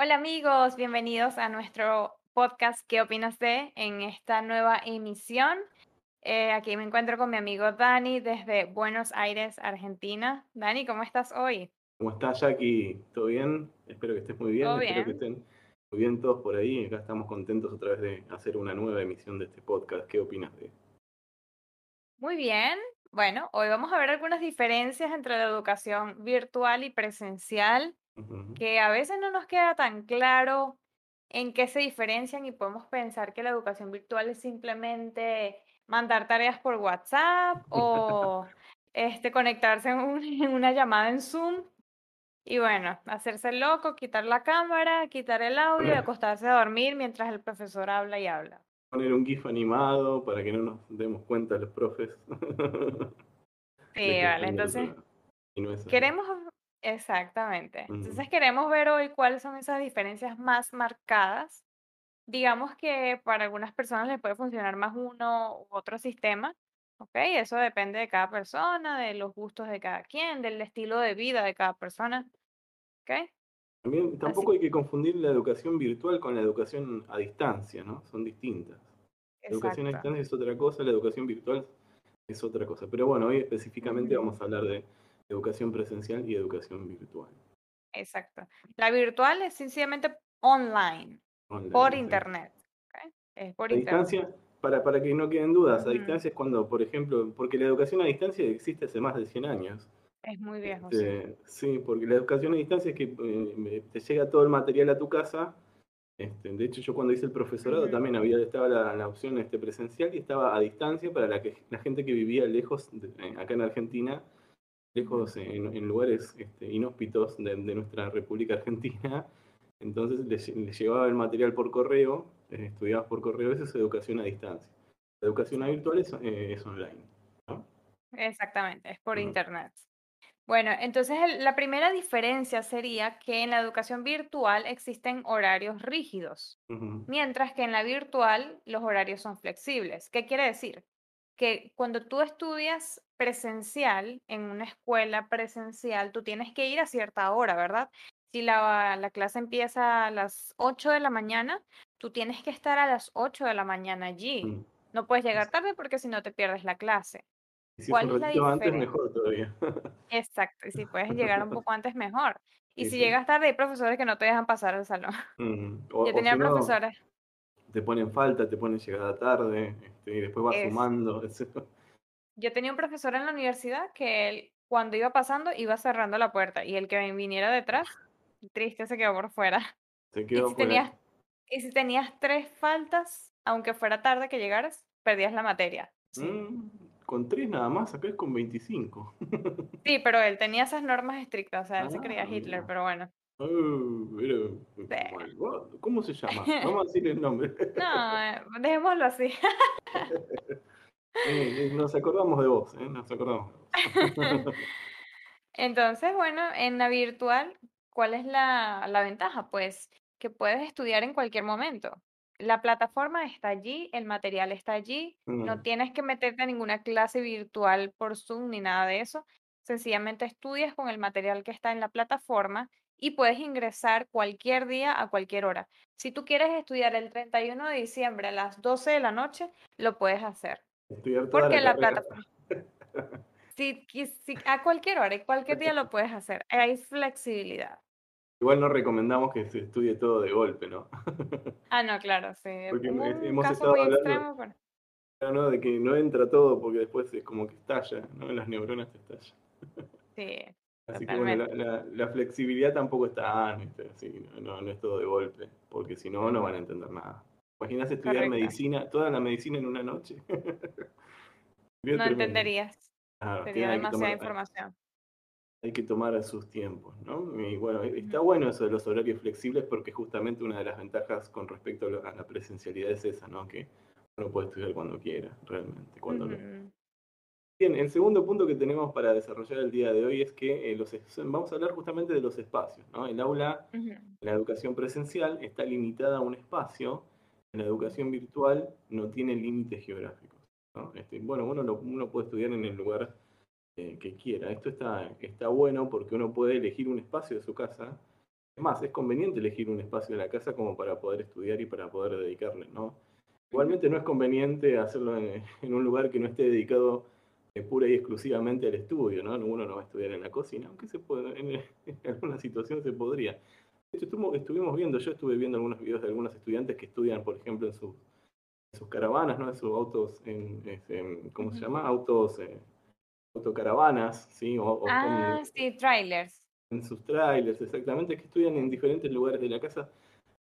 Hola amigos, bienvenidos a nuestro podcast ¿Qué opinas de? en esta nueva emisión. Eh, aquí me encuentro con mi amigo Dani desde Buenos Aires, Argentina. Dani, ¿cómo estás hoy? ¿Cómo estás, Jackie? ¿Todo bien? Espero que estés muy bien. ¿Todo Espero que estén muy bien todos por ahí. Acá estamos contentos otra vez de hacer una nueva emisión de este podcast. ¿Qué opinas de? Muy bien. Bueno, hoy vamos a ver algunas diferencias entre la educación virtual y presencial, Que a veces no nos queda tan claro en qué se diferencian y podemos pensar que la educación virtual es simplemente mandar tareas por WhatsApp o este, conectarse en, un- en una llamada en Zoom y bueno, hacerse loco, quitar la cámara, quitar el audio y acostarse a dormir mientras el profesor habla y habla. poner un GIF animado para que no nos demos cuenta los profes. Sí, vale, entonces no queremos, exactamente. Entonces queremos ver hoy cuáles son esas diferencias más marcadas. Digamos que para algunas personas les puede funcionar más uno u otro sistema, ¿ok? Eso depende de cada persona, de los gustos de cada quien, del estilo de vida de cada persona, ¿ok? También Así, tampoco hay que confundir la educación virtual con la educación a distancia, ¿no? Son distintas. La educación a distancia es otra cosa, la educación virtual es otra cosa. Pero bueno, hoy específicamente vamos a hablar de educación presencial y educación virtual. Exacto. La virtual es sencillamente online, Online, por sí. internet. Es por A internet. distancia, para, para que no queden dudas, a distancia es cuando, por ejemplo, porque la educación a distancia existe hace más de 100 años. Es muy viejo, sí. Este, sí, porque la educación a distancia es que eh, te llega todo el material a tu casa. Este, de hecho, yo cuando hice el profesorado también había estaba la, la opción este, presencial y estaba a distancia para la, que, la gente que vivía lejos, de- eh, acá en Argentina. Lejos en, en lugares este, inhóspitos de, de nuestra República Argentina. Entonces les, les llevaba el material por correo, eh, estudiabas por correo, eso es educación a distancia. La educación virtual es, eh, es online. ¿no? exactamente, es por internet. Bueno, entonces el- la primera diferencia sería que en la educación virtual existen horarios rígidos, mientras que en la virtual los horarios son flexibles. ¿Qué quiere decir? Que cuando tú estudias presencial, en una escuela presencial, tú tienes que ir a cierta hora, ¿verdad? Si la, la clase empieza a las 8 de la mañana, tú tienes que estar a las 8 de la mañana allí. ujú. No puedes llegar tarde porque si no te pierdes la clase. si ¿Cuál es la ratito antes, diferencia? mejor todavía. Exacto, y si puedes llegar un poco antes, mejor. Y si sí. llegas tarde, hay profesores que no te dejan pasar al salón. O, Yo o tenía si no, profesores, te ponen falta, te ponen llegada tarde, este, y después vas es, sumando. etc. yo tenía un profesor en la universidad que él, cuando iba pasando, iba cerrando la puerta y el que viniera detrás, triste, se quedó por fuera. Se Y quedó si fuera. tenías, y si tenías tres faltas, aunque fuera tarde que llegaras, perdías la materia. Sí. Mm, con tres nada más, acá es con 25. Sí, pero él tenía esas normas estrictas, o sea, él se creía Ah, Hitler, mira. pero bueno. Oh, pero, Sí. ¿Cómo se llama? Vamos a decir el nombre. No, eh, dejémoslo así. Eh, nos acordamos de vos, ¿eh? Nos acordamos. Entonces, bueno, en la virtual, ¿cuál es la, la ventaja? Pues que puedes estudiar en cualquier momento. La plataforma está allí, el material está allí, no Mm, tienes que meterte a ninguna clase virtual por Zoom ni nada de eso. Sencillamente estudias con el material que está en la plataforma y puedes ingresar cualquier día a cualquier hora. Si tú quieres estudiar el 31 de diciembre a las 12 de la noche, lo puedes hacer. Estudiar toda Porque la la plataforma... Sí, a cualquier hora y cualquier día lo puedes hacer. Hay flexibilidad. Igual no recomendamos que se estudie todo de golpe, ¿no? Ah, no, claro, sí. Porque un hemos caso estado muy hablando extremo, pero ¿no? de que no entra todo porque después es como que estalla, ¿no? Las neuronas te estallan. sí, Así que bueno, la, totalmente. la- la flexibilidad tampoco está. Así, no, no, no es todo de golpe, porque si no, no van a entender nada. ¿Imaginas estudiar correcto. medicina, toda la medicina en una noche? No entenderías. Sería que demasiada tomar, información. hay que tomar sus tiempos, ¿no? Y bueno, está bueno eso de los horarios flexibles porque justamente una de las ventajas con respecto a, a la presencialidad es esa, ¿no? Que uno puede estudiar cuando quiera, realmente, cuando ujú, Bien, el segundo punto que tenemos para desarrollar el día de hoy es que eh, los, vamos a hablar justamente de los espacios. ¿no? El aula la educación presencial está limitada a un espacio, la educación virtual no tiene límites geográficos. Este, bueno, uno, lo- puede estudiar en el lugar eh, que quiera. Esto está, bueno porque uno puede elegir un espacio de su casa Es más, es conveniente elegir un espacio de la casa como para poder estudiar y para poder dedicarle. Igualmente no es conveniente hacerlo en, un lugar que no esté dedicado eh, pura y exclusivamente al estudio, ¿no? Uno no va a estudiar en la cocina, aunque puede, en, alguna situación se podría. Hecho, estuvimos, viendo, yo estuve viendo algunos videos de algunos estudiantes que estudian, por ejemplo, en, sus caravanas, ¿no? En sus autos, en, ¿cómo se llama? Autos, eh, autocaravanas, ¿sí? ah, sí, trailers en sus trailers, exactamente, que estudian en diferentes lugares de la casa.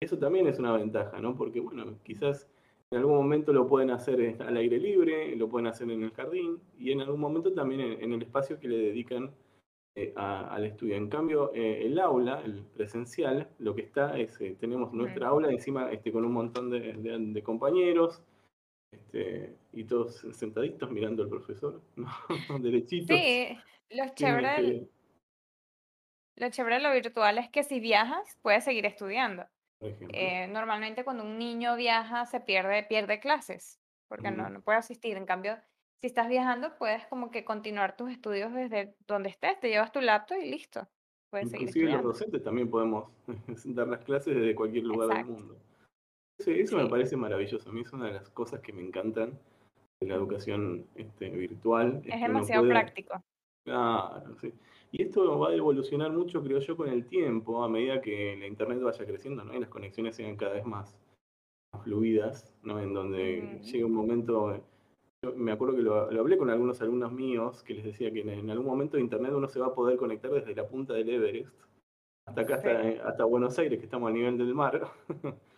Eso también es una ventaja, ¿no? Porque, bueno, quizás en algún momento lo pueden hacer al aire libre, lo pueden hacer en el jardín y en algún momento también en, el espacio que le dedican eh, al estudio. En cambio, eh, el aula, el presencial, lo que está es, tenemos nuestra aula encima este, con un montón de, compañeros este, y todos sentaditos mirando al profesor, ¿no? derechitos. Sí, los chéveres lo chévere de lo virtual es que si viajas, puedes seguir estudiando. Eh, normalmente cuando un niño viaja se pierde, pierde clases, porque no, no puede asistir. En cambio, si estás viajando, puedes como que continuar tus estudios desde donde estés, te llevas tu laptop y listo. Puedes Inclusive los docentes también podemos dar las clases desde cualquier lugar del mundo. eso me parece maravilloso. A mí es una de las cosas que me encantan de la educación este, virtual. Es, demasiado práctico. Claro, sí. Y esto va a evolucionar mucho, creo yo, con el tiempo, a medida que la Internet vaya creciendo, ¿no? Y las conexiones sean cada vez más, fluidas, ¿no? En donde llega un momento, yo me acuerdo que lo, hablé con algunos alumnos míos, que les decía que en, algún momento Internet uno se va a poder conectar desde la punta del Everest, hasta acá, hasta, hasta Buenos Aires, que estamos a nivel del mar.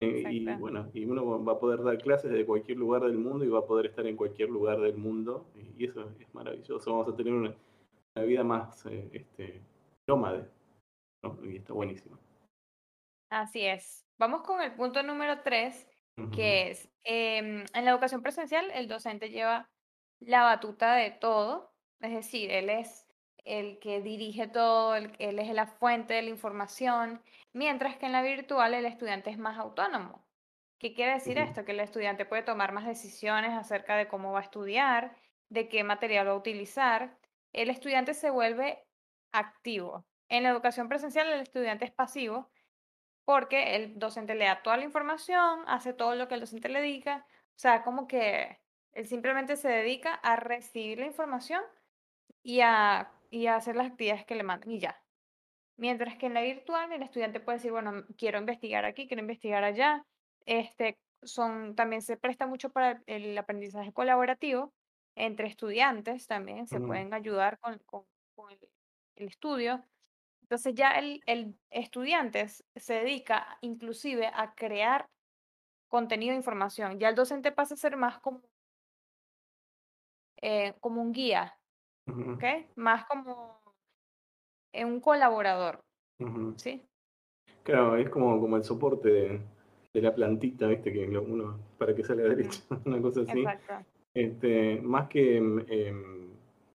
Eh, y bueno, y uno va a poder dar clases desde cualquier lugar del mundo y va a poder estar en cualquier lugar del mundo. Y eso es maravilloso. Vamos a tener una, vida más eh, este, nómade. Y está buenísimo. Así es. Vamos con el punto número que es, em, en la educación presencial el docente lleva la batuta de todo, es decir, él es el que dirige todo, él es la fuente de la información, mientras que en la virtual el estudiante es más autónomo. ¿Qué quiere decir esto? Que el estudiante puede tomar más decisiones acerca de cómo va a estudiar, de qué material va a utilizar, el estudiante se vuelve activo. En la educación presencial el estudiante es pasivo porque el docente le da toda la información, hace todo lo que el docente le diga, o sea, como que él simplemente se dedica a recibir la información y a, y a hacer las actividades que le mandan y ya. Mientras que en la virtual el estudiante puede decir, bueno, quiero investigar aquí, quiero investigar allá. Este, son, también se presta mucho para el aprendizaje colaborativo, entre estudiantes también se pueden ayudar con, el, estudio. Entonces ya el, el, estudiante se dedica inclusive a crear contenido de información. Ya el docente pasa a ser más como, eh, como un guía, Más como un colaborador, ¿sí? Claro, es como, como el soporte de, la plantita, ¿viste? Que uno, para que salga derecho, una cosa así. Exacto. Este, más que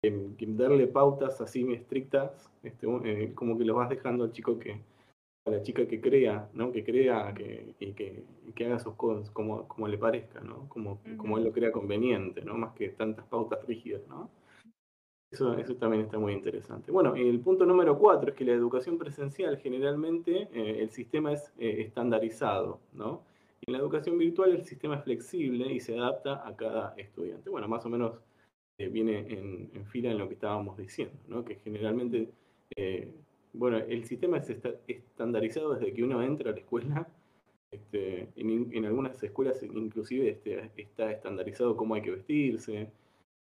em, darle pautas así estrictas, este, eh, como que lo vas dejando al chico que, a la chica que crea, ¿no? Que crea que, y, que, que haga sus cosas como, como le parezca, ¿no? Como, como él lo crea conveniente, ¿no? Más que tantas pautas rígidas, ¿no? Eso, eso también está muy interesante. Bueno, el punto número cuatro es que la educación presencial generalmente eh, el sistema es eh, estandarizado, ¿no? En la educación virtual el sistema es flexible y se adapta a cada estudiante. Bueno, más o menos eh, viene en, fila en lo que estábamos diciendo, ¿no? que generalmente, eh, bueno, el sistema es estandarizado desde que uno entra a la escuela. Este, en, algunas escuelas inclusive este, está estandarizado cómo hay que vestirse,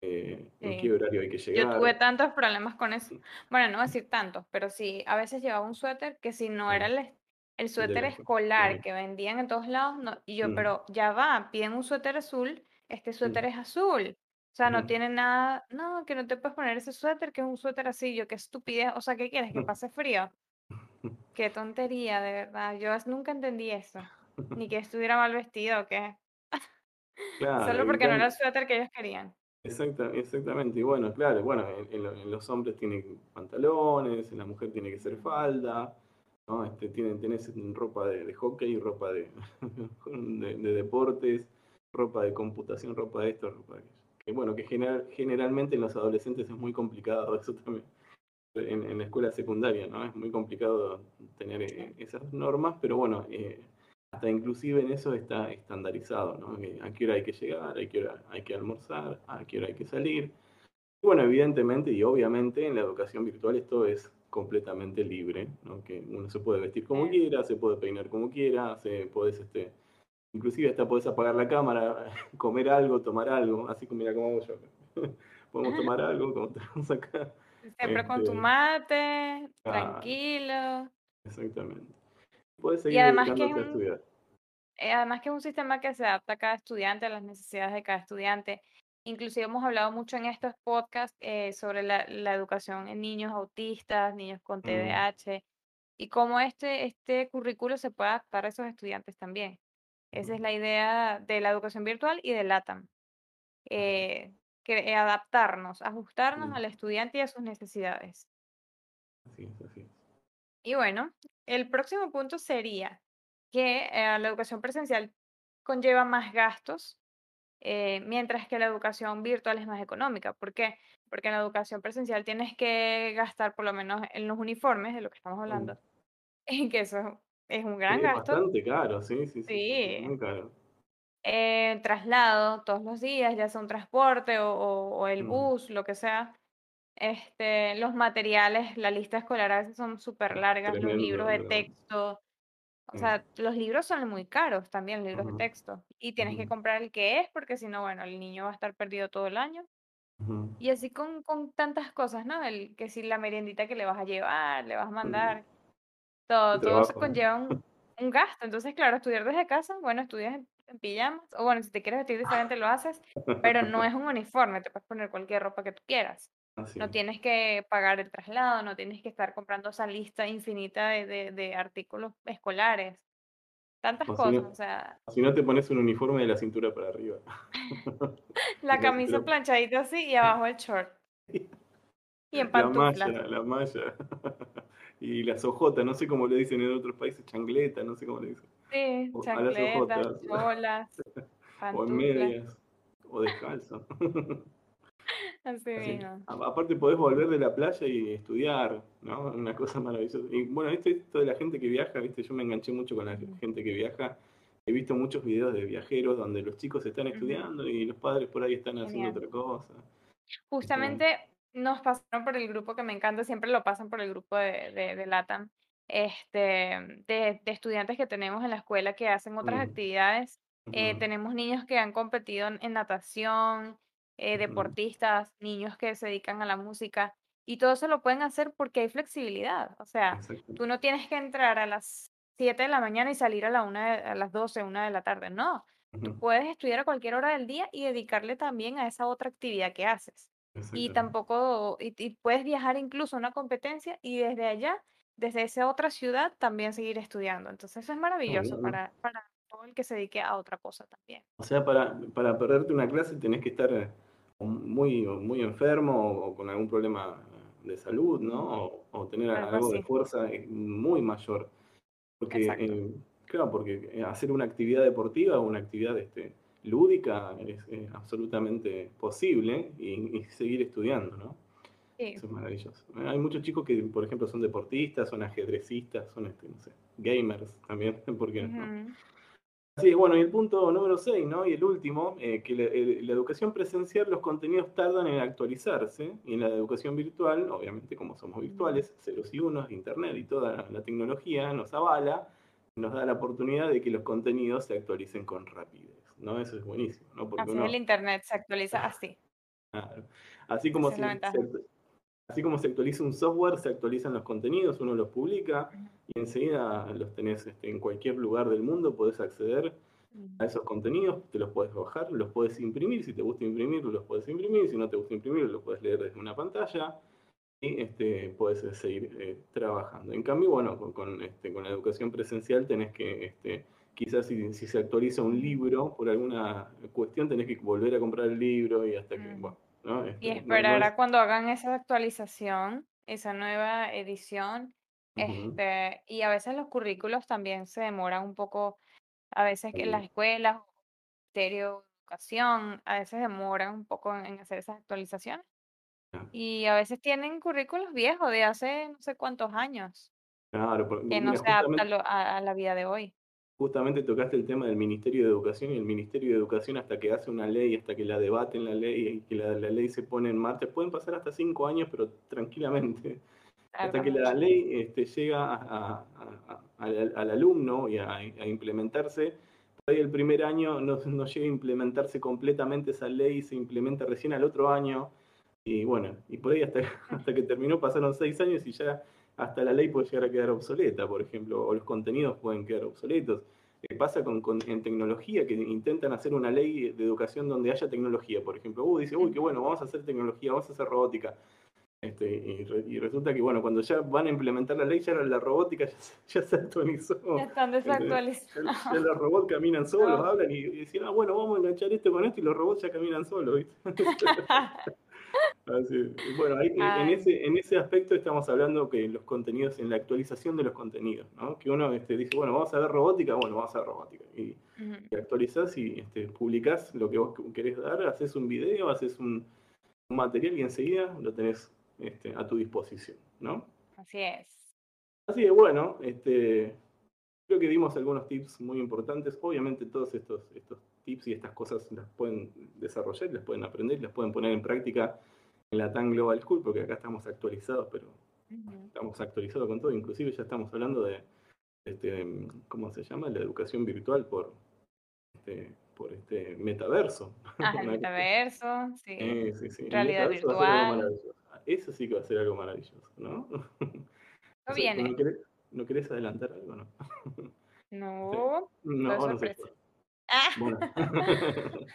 eh, en qué horario hay que llegar. Yo tuve tantos problemas con eso. Bueno, no voy a decir tantos, pero sí, a veces llevaba un suéter que si no era el el suéter escolar que vendían en todos lados, no, y yo, pero ya va, piden un suéter azul, este suéter es azul. O sea, no tiene nada, no, que no te puedes poner ese suéter, que es un suéter así, yo, qué estupidez, o sea, ¿qué quieres? Que pase frío. Qué tontería, de verdad. Yo nunca entendí eso. Ni que estuviera mal vestido, que Solo porque no era el suéter que ellos querían. Exacta, exactamente. Y bueno, claro, bueno, en, los hombres tienen pantalones, en la mujer tiene que ser falda. ¿no? Este, tienen, tenés ropa de, hockey, ropa de, de, deportes, ropa de computación, ropa de esto, ropa de Que bueno, que general, generalmente en los adolescentes es muy complicado eso también. En, en, la escuela secundaria, ¿no? Es muy complicado tener eh, esas normas, pero bueno, eh, hasta inclusive en eso está estandarizado, ¿no? a qué hora hay que llegar, a qué hora hay que almorzar, a qué hora hay que salir. Y bueno, evidentemente y obviamente en la educación virtual esto es completamente libre, ¿no? que uno se puede vestir como quiera, se puede peinar como quiera, se puedes, este, inclusive hasta puedes apagar la cámara, comer algo, tomar algo, así como mira cómo hago yo. Podemos tomar algo, como tenemos acá. Siempre con tu este, mate, tranquilo. Exactamente. Puedes seguir y además que, a estudiar. Eh, además que es un sistema que se adapta a cada estudiante, a las necesidades de cada estudiante. Inclusive hemos hablado mucho en estos podcasts eh, sobre la, educación en niños autistas, niños con TDAH, y cómo este, este currículo se puede adaptar a esos estudiantes también. Esa es la idea de la educación virtual y de LATAM. Eh, que, adaptarnos, ajustarnos al estudiante y a sus necesidades. Así es, así es. Y bueno, el próximo punto sería que eh, la educación presencial conlleva más gastos eh, mientras que la educación virtual es más económica. ¿Por qué? Porque en la educación presencial tienes que gastar, por lo menos en los uniformes, de lo que estamos hablando, y que eso es un gran gasto. Bastante caro, sí, sí, sí. Muy caro. Eh, traslado todos los días, ya sea un transporte o, el bus, lo que sea. Este, los materiales, la lista escolar a veces son súper largas, los libros de texto, o sea, los libros son muy caros también, libros de texto. Y tienes que comprar el que es, porque si no, bueno, el niño va a estar perdido todo el año. Y así con, con tantas cosas, ¿no? El que si la meriendita que le vas a llevar, le vas a mandar, todo, todo se conlleva un, un, gasto. Entonces, claro, estudiar desde casa, bueno, estudias en, en, pijamas, o bueno, si te quieres vestir diferente lo haces, pero no es un uniforme, te puedes poner cualquier ropa que tú quieras. No tienes que pagar el traslado, no tienes que estar comprando esa lista infinita de, de, artículos escolares. Tantas cosas, o sea. Si no te pones un uniforme de la cintura para arriba. la camisa planchadita así y abajo el short. Y en pantuflas. La malla, la malla. Y las ojotas, no sé cómo le dicen en otros países, changleta, no sé cómo le dicen. Sí, chancletas, cholas, o en medias, o descalzo. Aparte podés volver de la playa y estudiar, ¿no? Una cosa maravillosa. Y bueno, esto, esto de la gente que viaja, ¿viste? Yo me enganché mucho con la gente que viaja. He visto muchos videos de viajeros donde los chicos están estudiando y los padres por ahí están haciendo otra cosa. Justamente nos pasaron por el grupo que me encanta, siempre lo pasan por el grupo de, de, LATAM, este, de, estudiantes que tenemos en la escuela que hacen otras actividades. Eh, tenemos niños que han competido en natación, eh, deportistas, niños que se dedican a la música, y todo eso lo pueden hacer porque hay flexibilidad. O sea, tú no tienes que entrar a las 7 de la mañana y salir a, la una a las 12, una de la tarde. No, tú puedes estudiar a cualquier hora del día y dedicarle también a esa otra actividad que haces. Y tampoco, y, puedes viajar incluso a una competencia y desde allá, desde esa otra ciudad, también seguir estudiando. Entonces eso es maravilloso para, para todo el que se dedique a otra cosa también. O sea, para, para perderte una clase tenés que estar muy, muy enfermo o con algún problema de salud, ¿no? O, tener algo, de fuerza muy mayor. Porque, eh, claro, porque eh, hacer una actividad deportiva o una actividad este, lúdica es, absolutamente posible y, seguir estudiando, ¿no? Eso es maravilloso. Hay muchos chicos que, por ejemplo, son deportistas, son ajedrecistas, son, este, no sé, gamers también, porque no? Sí, bueno, y el punto número 6, ¿no? Y el último, eh, que la, educación presencial, los contenidos tardan en actualizarse, y en la educación virtual, obviamente como somos virtuales, ceros y unos, internet y toda la, tecnología nos avala, nos da la oportunidad de que los contenidos se actualicen con rapidez, ¿no? Eso es buenísimo, ¿no? Porque así el internet se actualiza así. Así como se, así como se actualiza un software, se actualizan los contenidos, uno los publica y enseguida los tenés este, en cualquier lugar del mundo, podés acceder a esos contenidos, te los puedes bajar, los puedes imprimir, si te gusta imprimir, los puedes imprimir, si no te gusta imprimir, los puedes leer desde una pantalla y este, puedes eh, seguir eh, trabajando. En cambio, bueno, con, este, con la educación presencial tenés que, este, quizás si, se actualiza un libro, por alguna cuestión tenés que volver a comprar el libro y hasta que, bueno, y este, esperar a cuando hagan esa actualización, esa nueva edición. Este, y a veces los currículos también se demoran un poco, a veces que las escuelas, ministerio de educación, a veces demoran un poco en, hacer esas actualizaciones. Y a veces tienen currículos viejos de hace no sé cuántos años. Claro, por- que no mira, se adapta a, justamente, lo- a- a la vida de hoy. Justamente tocaste el tema del Ministerio de Educación y el Ministerio de Educación hasta que hace una ley, hasta que la debaten la ley y que la, la ley se pone en marcha, pueden pasar hasta cinco años, pero tranquilamente. hasta que la ley este, llega a- a- a- al, al alumno y a, a implementarse, por ahí el primer año no, no llega a implementarse completamente esa ley, se implementa recién al otro año, y bueno, y por ahí hasta, hasta que terminó pasaron seis años y ya hasta la ley puede llegar a quedar obsoleta, por ejemplo, o los contenidos pueden quedar obsoletos. ¿Qué pasa con, con- en tecnología? Que intentan hacer una ley de educación donde haya tecnología, por ejemplo. Uh, dice, uy, qué bueno, vamos a hacer tecnología, vamos a hacer robótica. Este, y, re- y resulta que, bueno, cuando ya van a implementar la ley, ya la, la robótica ya, se- ya se actualizó. Ya están. Ya, desactualizados. ya los robots caminan solos, No. hablan y, y dicen, ah, bueno, vamos a enganchar esto con esto y los robots ya caminan solos, ¿viste? Así, bueno, en, Ay. ese, en ese aspecto estamos hablando que los contenidos, en la actualización de los contenidos, ¿no? Que uno este, dice, bueno, vamos a ver robótica, bueno, vamos a ver robótica. Y, Ujú. y actualizás y este, publicás lo que vos querés dar, haces un video, haces un, un material y enseguida lo tenés este, a tu disposición, ¿no? Así es. Así que bueno, este, creo que dimos algunos tips muy importantes. Obviamente todos estos, estos tips y estas cosas las pueden desarrollar, las pueden aprender, las pueden poner en práctica en la TAN Global School, porque acá estamos actualizados, pero estamos actualizados con todo. Inclusive ya estamos hablando de, este, ¿cómo se llama? La educación virtual por, este, por este metaverso. Ah, el metaverso, sí. Eh, sí, sí. El Realidad metaverso va a ser algo virtual. maravilloso. Eso sí que va a ser algo maravilloso, ¿no? ¿No viene? ¿No querés, ¿no querés adelantar algo, no? No, No, no sé. sorpresa. Ah, Bueno.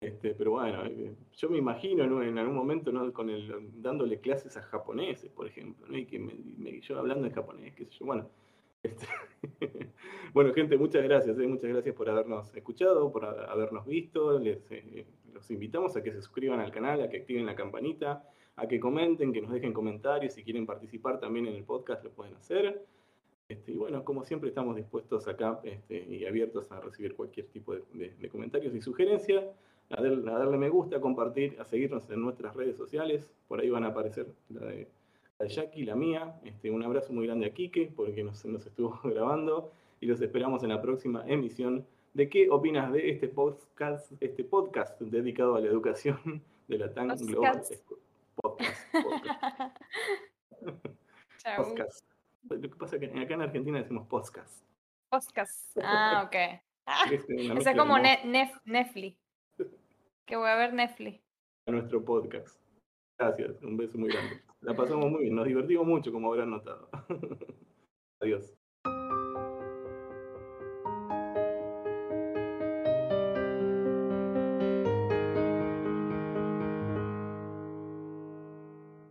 Este, pero bueno, eh, yo me imagino ¿no? en algún momento ¿no? con el, dándole clases a japoneses, por ejemplo, ¿no? y que me, me- yo hablando en japonés, qué sé yo, bueno. este, bueno, gente, muchas gracias, ¿eh? muchas gracias por habernos escuchado, por ha- habernos visto. Les, eh, los invitamos a que se suscriban al canal, a que activen la campanita, a que comenten, que nos dejen comentarios. Si quieren participar también en el podcast, lo pueden hacer. Este, y bueno, como siempre, estamos dispuestos acá este, y abiertos a recibir cualquier tipo de, de- de comentarios y sugerencias, a, dar- a darle me gusta, a compartir, a seguirnos en nuestras redes sociales. Por ahí van a aparecer la de, la de Jackie, la mía. Este, un abrazo muy grande a Quique, porque nos, nos estuvo grabando. Y los esperamos en la próxima emisión de qué opinas de este podcast, este podcast dedicado a la educación de la TAN Global Podcast. School. Podcast, podcast. Lo que pasa es que acá en Argentina decimos podcast. Podcast. Ah, ok. Ah, Es una ese mezcla es como ne Nef- Netflix. Que voy a ver Netflix. a nuestro podcast. Gracias, un beso muy grande. La pasamos muy bien, nos divertimos mucho, como habrán notado. Adiós.